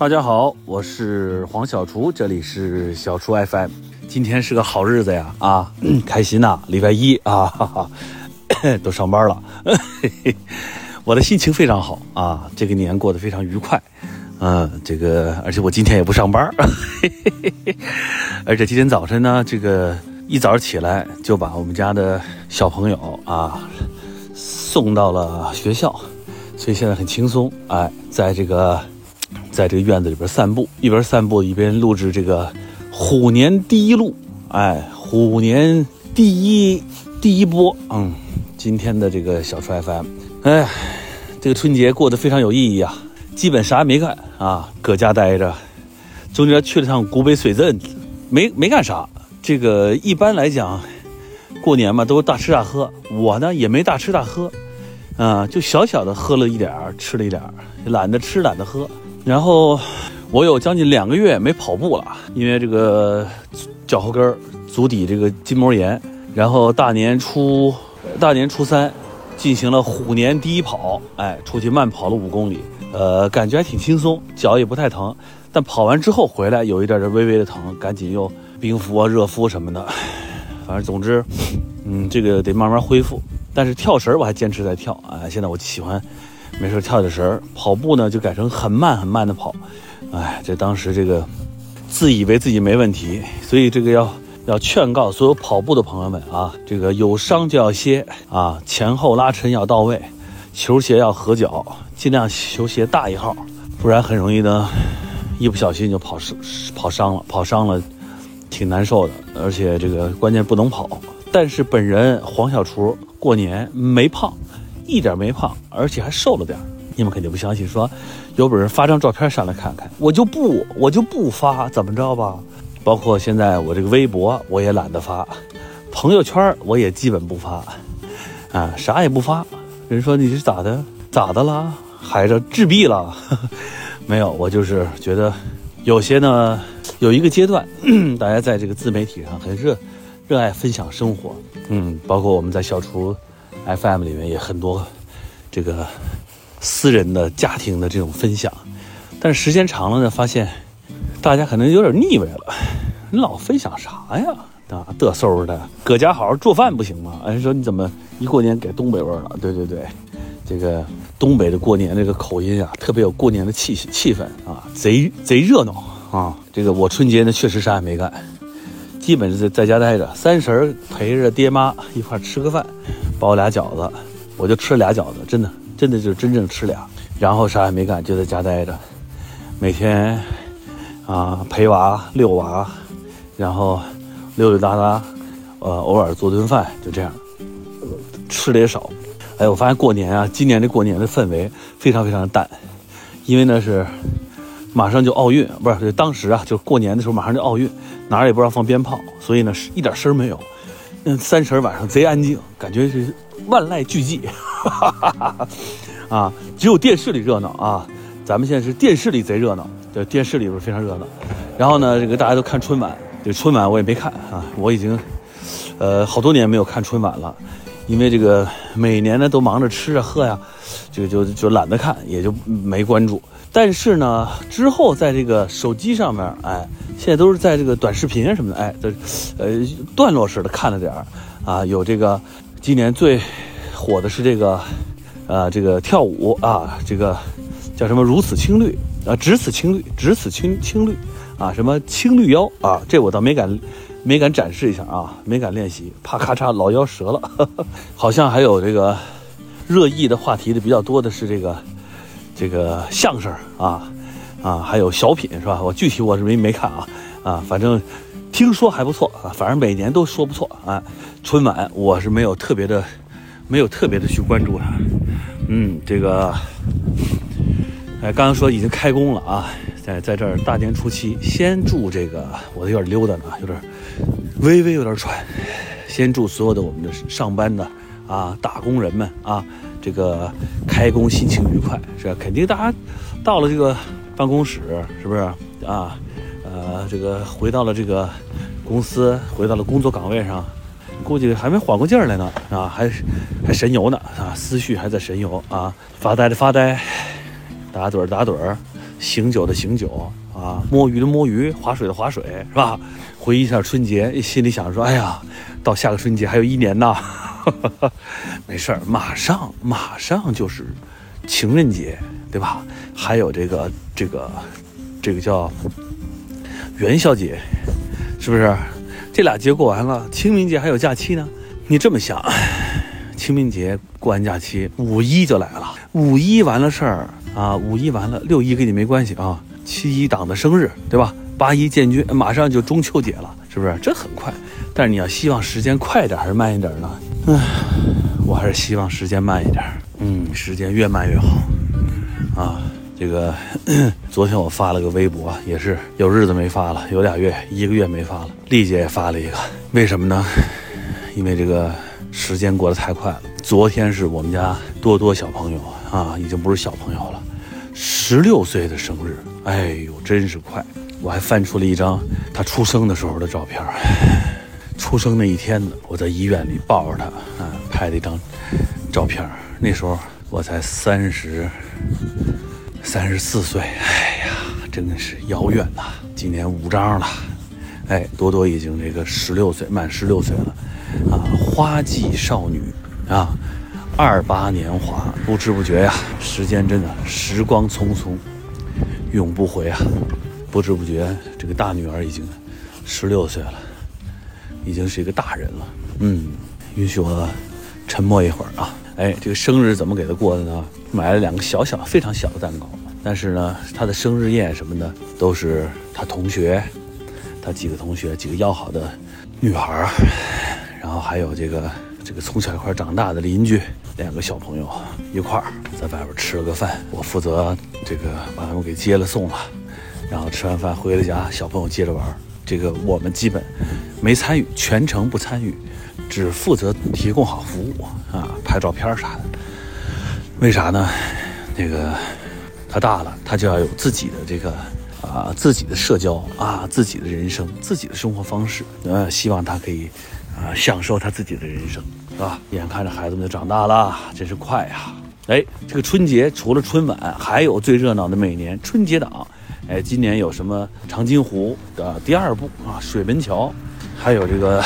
大家好，我是黄小厨，这里是小厨 FM。今天是个好日子呀，啊，开心呐！礼拜一啊，哈哈，都上班了，我的心情非常好啊，这个年过得非常愉快，嗯，这个而且我今天也不上班，而且今天早晨呢，这个一早起来就把我们家的小朋友啊送到了学校，所以现在很轻松，哎，在这个。在这个院子里边散步，一边散步一边录制这个虎年第一录，哎，虎年第一第一波，嗯，今天的这个小川 FM，哎，这个春节过得非常有意义啊，基本啥也没干啊，搁家待着，中间去了趟古北水镇，没没干啥。这个一般来讲，过年嘛都大吃大喝，我呢也没大吃大喝，啊，就小小的喝了一点儿，吃了一点儿，懒得吃懒得喝。然后我有将近两个月没跑步了，因为这个脚后跟、足底这个筋膜炎。然后大年初大年初三进行了虎年第一跑，哎，出去慢跑了五公里，呃，感觉还挺轻松，脚也不太疼。但跑完之后回来有一点点微微的疼，赶紧又冰敷啊、热敷什么的。反正总之，嗯，这个得慢慢恢复。但是跳绳我还坚持在跳啊，现在我喜欢。没事跳跳绳，跑步呢就改成很慢很慢的跑，哎，这当时这个自以为自己没问题，所以这个要要劝告所有跑步的朋友们啊，这个有伤就要歇啊，前后拉伸要到位，球鞋要合脚，尽量球鞋大一号，不然很容易呢，一不小心就跑伤跑伤了，跑伤了挺难受的，而且这个关键不能跑。但是本人黄小厨过年没胖。一点没胖，而且还瘦了点你们肯定不相信，说有本事发张照片上来看看。我就不，我就不发，怎么着吧？包括现在我这个微博我也懒得发，朋友圈我也基本不发，啊，啥也不发。人说你是咋的？咋的了？孩子自闭了？没有，我就是觉得有些呢，有一个阶段，大家在这个自媒体上很热，热爱分享生活。嗯，包括我们在小厨。FM 里面也很多这个私人的家庭的这种分享，但是时间长了呢，发现大家可能有点腻味了。你老分享啥呀？啊，嘚嗖的，搁家好好做饭不行吗？人说你怎么一过年改东北味了？对对对，这个东北的过年这个口音啊，特别有过年的气气氛啊，贼贼热闹啊。这个我春节呢确实啥也没干，基本是在在家待着，三十陪着爹妈一块吃个饭。包俩饺子，我就吃俩饺子，真的，真的就真正吃俩，然后啥也没干，就在家待着，每天啊陪娃遛娃，然后溜溜达达，呃，偶尔做顿饭，就这样，吃的也少。哎，我发现过年啊，今年的过年的氛围非常非常淡，因为呢是马上就奥运，不是当时啊，就是过年的时候马上就奥运，哪儿也不让放鞭炮，所以呢是一点声没有。嗯，三十晚上贼安静，感觉是万籁俱寂，啊，只有电视里热闹啊。咱们现在是电视里贼热闹，这电视里边非常热闹。然后呢，这个大家都看春晚，这春晚我也没看啊，我已经呃好多年没有看春晚了，因为这个每年呢都忙着吃啊喝呀，这个就就懒得看，也就没关注。但是呢，之后在这个手机上面，哎，现在都是在这个短视频什么的，哎，这，呃，段落式的看了点儿，啊，有这个今年最火的是这个，呃，这个跳舞啊，这个叫什么如此青绿啊，只此青绿，只此青青绿，啊，什么青绿腰啊，这我倒没敢没敢展示一下啊，没敢练习，怕咔嚓老腰折了。好像还有这个热议的话题的比较多的是这个。这个相声啊，啊，还有小品是吧？我具体我是没没看啊，啊，反正听说还不错啊，反正每年都说不错啊。春晚我是没有特别的，没有特别的去关注它。嗯，这个，哎，刚刚说已经开工了啊，在在这儿大年初七，先祝这个我有点溜达呢，有点微微有点喘，先祝所有的我们的上班的啊打工人们啊。这个开工心情愉快是？肯定大家到了这个办公室，是不是啊？呃，这个回到了这个公司，回到了工作岗位上，估计还没缓过劲儿来呢啊，还还神游呢啊，思绪还在神游啊，发呆的发呆，打盹儿打盹儿，醒酒的醒酒啊，摸鱼的摸鱼，划水的划水，是吧？回忆一下春节，心里想着说，哎呀，到下个春节还有一年呢，没事儿，马上马上就是情人节，对吧？还有这个这个这个叫元宵节，是不是？这俩节过完了，清明节还有假期呢。你这么想，清明节过完假期，五一就来了。五一完了事儿啊，五一完了，六一跟你没关系啊。七一党的生日，对吧？八一建军，马上就中秋节了，是不是？这很快。但是你要希望时间快点还是慢一点呢？唉，我还是希望时间慢一点。嗯，时间越慢越好啊。这个昨天我发了个微博，也是有日子没发了，有俩月、一个月没发了。丽姐也发了一个，为什么呢？因为这个时间过得太快了。昨天是我们家多多小朋友啊，已经不是小朋友了，十六岁的生日。哎呦，真是快！我还翻出了一张他出生的时候的照片，出生那一天呢，我在医院里抱着他啊，拍了一张照片。那时候我才三十。三十四岁，哎呀，真的是遥远呐！今年五张了，哎，多多已经这个十六岁，满十六岁了，啊，花季少女啊，二八年华，不知不觉呀，时间真的时光匆匆，永不回啊！不知不觉，这个大女儿已经十六岁了，已经是一个大人了。嗯，允许我沉默一会儿啊。哎，这个生日怎么给她过的呢？买了两个小小、非常小的蛋糕，但是呢，她的生日宴什么的都是她同学，她几个同学、几个要好的女孩，然后还有这个这个从小一块长大的邻居，两个小朋友一块儿在外边吃了个饭。我负责这个把他们给接了送了，然后吃完饭回了家，小朋友接着玩。这个我们基本没参与，全程不参与。只负责提供好服务啊，拍照片啥的。为啥呢？那个他大了，他就要有自己的这个啊，自己的社交啊，自己的人生，自己的生活方式。呃，希望他可以啊，享受他自己的人生，是吧？眼看着孩子们就长大了，真是快呀！哎，这个春节除了春晚，还有最热闹的每年春节档。哎，今年有什么长津湖的第二部啊，水门桥，还有这个。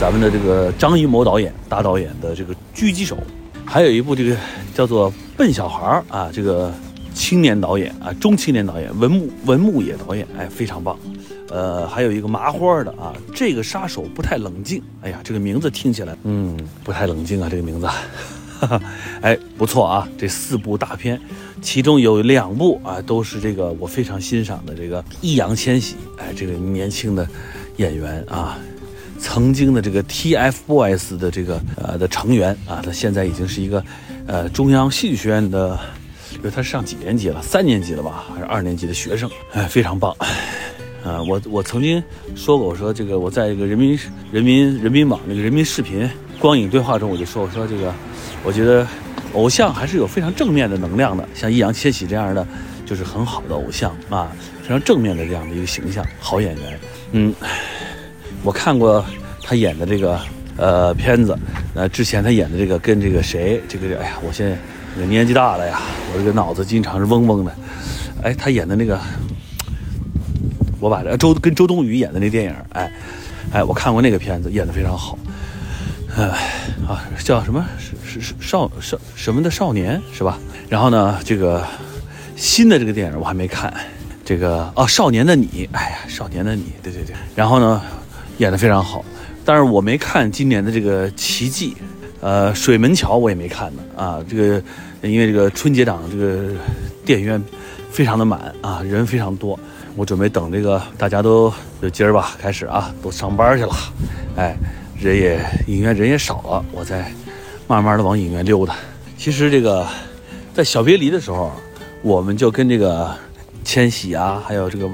咱们的这个张艺谋导演大导演的这个狙击手，还有一部这个叫做《笨小孩》啊，这个青年导演啊，中青年导演文牧文牧野导演，哎，非常棒。呃，还有一个麻花的啊，这个杀手不太冷静。哎呀，这个名字听起来，嗯，不太冷静啊，这个名字。哈 哈哎，不错啊，这四部大片，其中有两部啊，都是这个我非常欣赏的这个易烊千玺，哎，这个年轻的演员啊。曾经的这个 TFBOYS 的这个呃的成员啊，他现在已经是一个呃中央戏剧学院的，因为他上几年级了？三年级了吧？还是二年级的学生？哎，非常棒！啊，我我曾经说过，我说这个我在这个人民人民人民网那个人民视频光影对话中，我就说我说这个，我觉得偶像还是有非常正面的能量的，像易烊千玺这样的就是很好的偶像啊，非常正面的这样的一个形象，好演员，嗯。我看过他演的这个呃片子，呃，之前他演的这个跟这个谁，这个哎呀，我现在年纪大了呀，我这个脑子经常是嗡嗡的。哎，他演的那个，我把这周跟周冬雨演的那电影，哎，哎，我看过那个片子，演的非常好。哎，啊，叫什么？是是少少什么的少年是吧？然后呢，这个新的这个电影我还没看，这个哦，少年的你，哎呀，少年的你，对对对。然后呢？演得非常好，但是我没看今年的这个奇迹，呃，水门桥我也没看呢啊，这个因为这个春节档这个电影院非常的满啊，人非常多，我准备等这个大家都就今儿吧开始啊，都上班去了，哎，人也影院人也少了，我再慢慢的往影院溜达。其实这个在小别离的时候，我们就跟这个千玺啊，还有这个。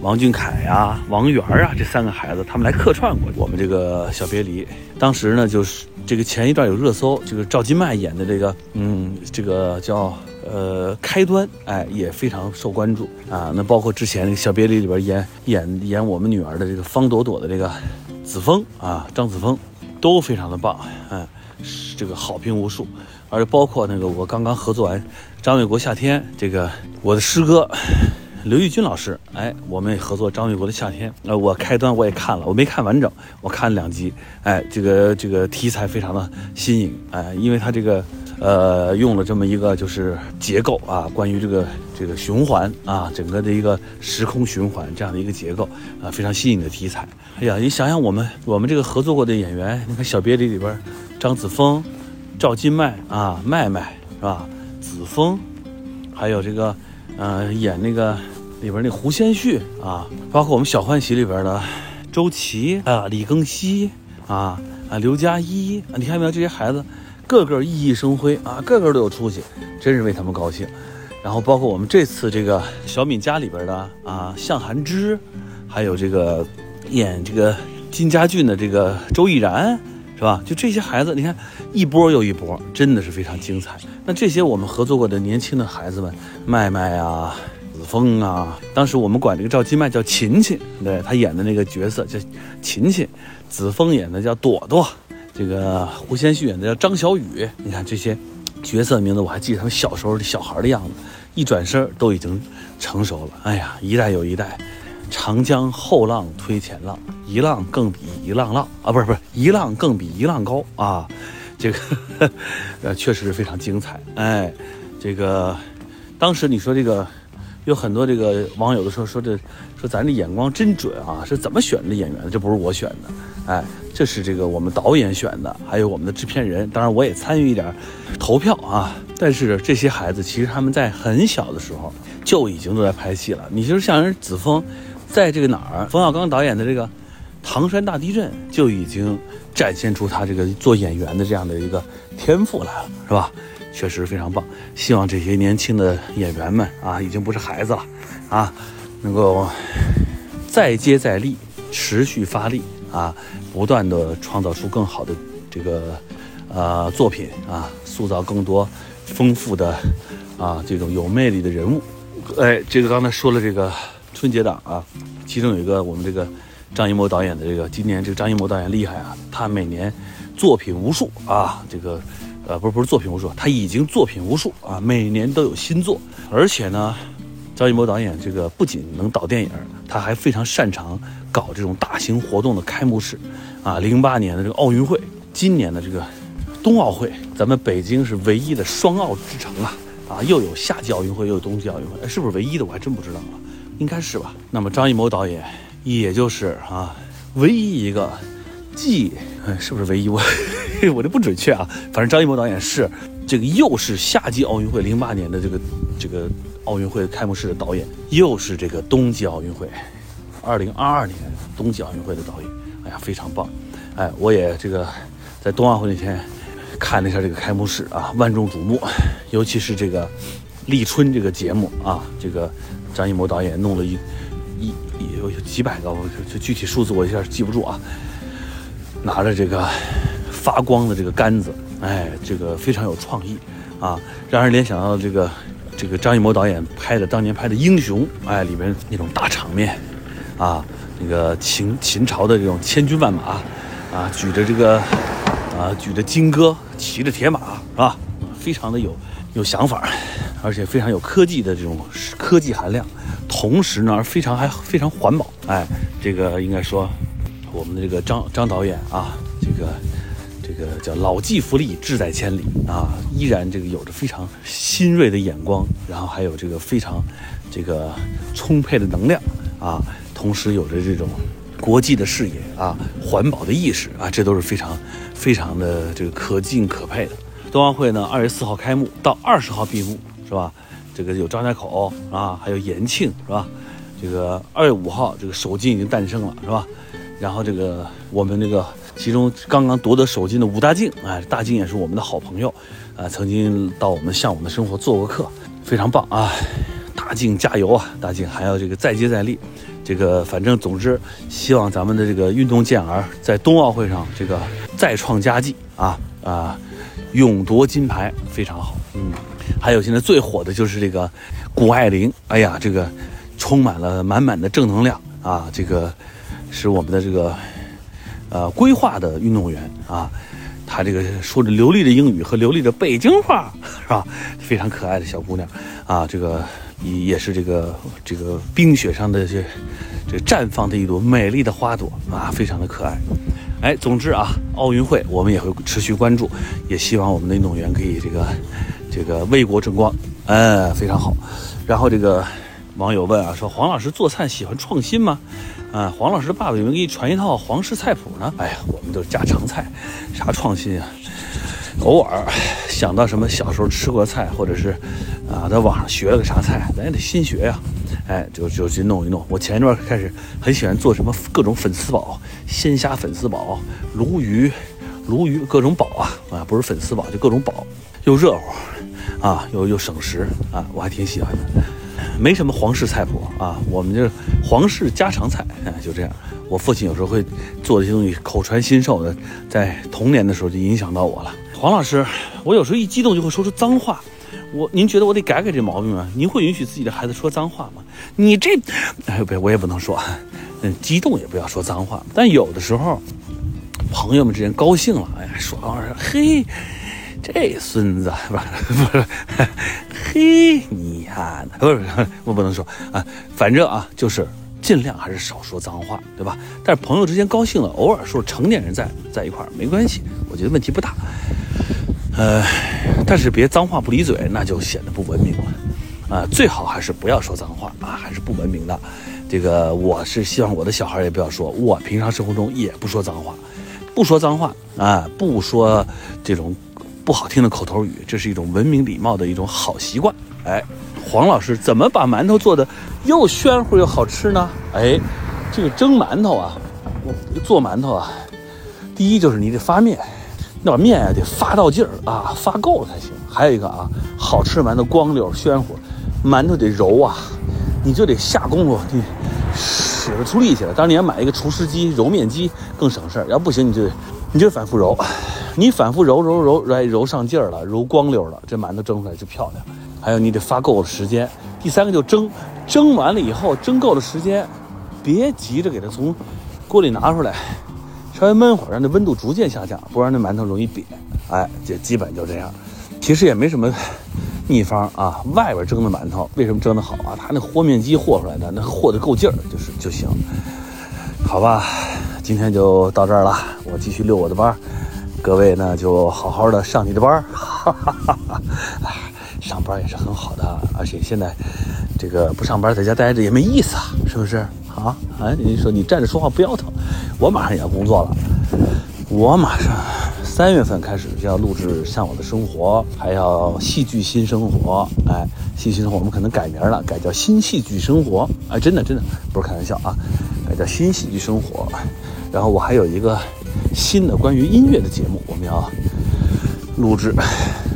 王俊凯呀，王源啊，这三个孩子，他们来客串过我们这个小别离。当时呢，就是这个前一段有热搜，这个赵今麦演的这个，嗯，这个叫呃开端，哎，也非常受关注啊。那包括之前小别离里边演演演我们女儿的这个方朵朵的这个子枫啊，张子枫，都非常的棒，嗯，这个好评无数。而且包括那个我刚刚合作完张卫国夏天这个我的师哥。刘玉军老师，哎，我们也合作张卫国的夏天，呃，我开端我也看了，我没看完整，我看了两集，哎，这个这个题材非常的新颖，哎，因为他这个呃用了这么一个就是结构啊，关于这个这个循环啊，整个的一个时空循环这样的一个结构啊，非常新颖的题材。哎呀，你想想我们我们这个合作过的演员，你看《小别离》里边张子枫、赵今麦啊，麦麦是吧？子枫，还有这个呃演那个。里边那胡先煦啊，包括我们《小欢喜》里边的周琦啊、李庚希啊、啊刘佳一，你看没有？这些孩子个个熠熠生辉啊，个个都有出息，真是为他们高兴。然后包括我们这次这个《小敏家》里边的啊，向涵之，还有这个演这个金家俊的这个周翊然，是吧？就这些孩子，你看一波又一波，真的是非常精彩。那这些我们合作过的年轻的孩子们，麦麦啊。子枫啊，当时我们管这个赵今麦叫琴琴，对他演的那个角色叫琴琴，子枫演的叫朵朵，这个胡先煦演的叫张小雨。你看这些角色名字，我还记得他们小时候的小孩的样子，一转身都已经成熟了。哎呀，一代又一代，长江后浪推前浪，一浪更比一浪浪啊，不是不是，一浪更比一浪高啊，这个 呃确实是非常精彩。哎，这个当时你说这个。有很多这个网友的时候说这说咱这眼光真准啊，是怎么选的演员？这不是我选的，哎，这是这个我们导演选的，还有我们的制片人，当然我也参与一点投票啊。但是这些孩子其实他们在很小的时候就已经都在拍戏了。你就是像人子枫，在这个哪儿，冯小刚导演的这个《唐山大地震》就已经展现出他这个做演员的这样的一个天赋来了，是吧？确实非常棒，希望这些年轻的演员们啊，已经不是孩子了，啊，能够再接再厉，持续发力啊，不断的创造出更好的这个呃作品啊，塑造更多丰富的啊这种有魅力的人物。哎，这个刚才说了这个春节档啊，其中有一个我们这个张艺谋导演的这个，今年这个张艺谋导演厉害啊，他每年作品无数啊，这个。呃，不是不是作品无数，他已经作品无数啊，每年都有新作，而且呢，张艺谋导演这个不仅能导电影，他还非常擅长搞这种大型活动的开幕式，啊，零八年的这个奥运会，今年的这个冬奥会，咱们北京是唯一的双奥之城啊，啊，又有夏季奥运会，又有冬季奥运会，是不是唯一的？我还真不知道啊，应该是吧。那么张艺谋导演，也就是啊，唯一一个。既，是不是唯一？我我这不准确啊。反正张艺谋导演是这个，又是夏季奥运会零八年的这个这个奥运会开幕式的导演，又是这个冬季奥运会二零二二年冬季奥运会的导演。哎呀，非常棒！哎，我也这个在冬奥会那天看了一下这个开幕式啊，万众瞩目。尤其是这个立春这个节目啊，这个张艺谋导演弄了一一有有几百个，我这具体数字我一下记不住啊。拿着这个发光的这个杆子，哎，这个非常有创意啊，让人联想到这个这个张艺谋导演拍的当年拍的《英雄》，哎，里面那种大场面啊，那个秦秦朝的这种千军万马啊，举着这个啊举着金戈，骑着铁马，是吧？非常的有有想法，而且非常有科技的这种科技含量，同时呢，非常还非常环保，哎，这个应该说。我们的这个张张导演啊，这个这个叫老骥伏枥，志在千里啊，依然这个有着非常新锐的眼光，然后还有这个非常这个充沛的能量啊，同时有着这种国际的视野啊，环保的意识啊，这都是非常非常的这个可敬可佩的。冬奥会呢，二月四号开幕，到二十号闭幕，是吧？这个有张家口啊，还有延庆，是吧？这个二月五号，这个首金已经诞生了，是吧？然后这个我们这个其中刚刚夺得首金的武大靖，哎，大靖也是我们的好朋友，啊，曾经到我们向往的生活做过客，非常棒啊！大靖加油啊！大靖还要这个再接再厉，这个反正总之希望咱们的这个运动健儿在冬奥会上这个再创佳绩啊啊，勇夺金牌，非常好。嗯，还有现在最火的就是这个谷爱凌，哎呀，这个充满了满满的正能量啊，这个。使我们的这个，呃，规划的运动员啊，她这个说着流利的英语和流利的北京话，是吧？非常可爱的小姑娘啊，这个也也是这个这个冰雪上的这这绽放的一朵美丽的花朵啊，非常的可爱。哎，总之啊，奥运会我们也会持续关注，也希望我们的运动员可以这个这个为国争光，哎，非常好。然后这个网友问啊，说黄老师做菜喜欢创新吗？啊，黄老师的爸爸有没有给你传一套皇室菜谱呢？哎呀，我们都是家常菜，啥创新啊？偶尔想到什么小时候吃过菜，或者是啊，在网上学了个啥菜，咱也得新学呀。哎，就就去弄一弄。我前一段开始很喜欢做什么各种粉丝煲，鲜虾粉丝煲、鲈鱼、鲈鱼各种煲啊啊，不是粉丝煲，就各种煲，又热乎啊，又又省时啊，我还挺喜欢的。没什么皇室菜谱啊，我们这皇室家常菜，哎，就这样。我父亲有时候会做这些东西，口传心授的，在童年的时候就影响到我了。黄老师，我有时候一激动就会说出脏话。我，您觉得我得改改这毛病吗？您会允许自己的孩子说脏话吗？你这，哎，别，我也不能说，嗯，激动也不要说脏话。但有的时候，朋友们之间高兴了，哎呀，说话说，嘿，这孙子，不是不是，嘿，你呀，不是不是，我不能说啊，反正啊，就是尽量还是少说脏话，对吧？但是朋友之间高兴了，偶尔说成年人在在一块儿没关系，我觉得问题不大。呃，但是别脏话不离嘴，那就显得不文明了，啊，最好还是不要说脏话啊，还是不文明的。这个我是希望我的小孩也不要说，我平常生活中也不说脏话，不说脏话啊，不说这种不好听的口头语，这是一种文明礼貌的一种好习惯。哎，黄老师怎么把馒头做的又暄乎又好吃呢？哎，这个蒸馒头啊，做馒头啊，第一就是你得发面。那把面啊得发到劲儿啊，发够了才行。还有一个啊，好吃馒头光溜暄乎，馒头得揉啊，你就得下功夫，你使得出力气了。当然你要买一个厨师机，揉面机更省事儿。要不行，你就得你就反复揉，你反复揉揉揉，来揉上劲儿了，揉光溜了，这馒头蒸出来就漂亮。还有你得发够了时间。第三个就蒸，蒸完了以后蒸够了时间，别急着给它从锅里拿出来。稍微焖会儿，让那温度逐渐下降，不然那馒头容易瘪。哎，这基本就这样。其实也没什么秘方啊。外边蒸的馒头为什么蒸得好啊？它那和面机和出来的，那和的够劲儿，就是就行。好吧，今天就到这儿了。我继续遛我的弯，各位呢就好好的上你的班。哈哈哈哈上班也是很好的，而且现在这个不上班在家待着也没意思啊，是不是？啊，哎，你说你站着说话不腰疼，我马上也要工作了，我马上三月份开始就要录制《向往的生活》，还要戏剧新生活，哎，戏剧新生活我们可能改名了，改叫新戏剧生活，哎，真的真的不是开玩笑啊，改叫新戏剧生活。然后我还有一个新的关于音乐的节目，我们要录制。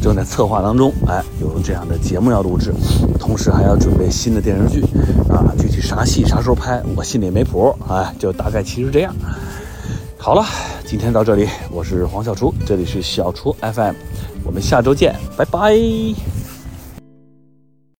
正在策划当中，哎，有这样的节目要录制，同时还要准备新的电视剧，啊，具体啥戏啥时候拍，我心里没谱，哎，就大概其实这样。好了，今天到这里，我是黄小厨，这里是小厨 FM，我们下周见，拜拜。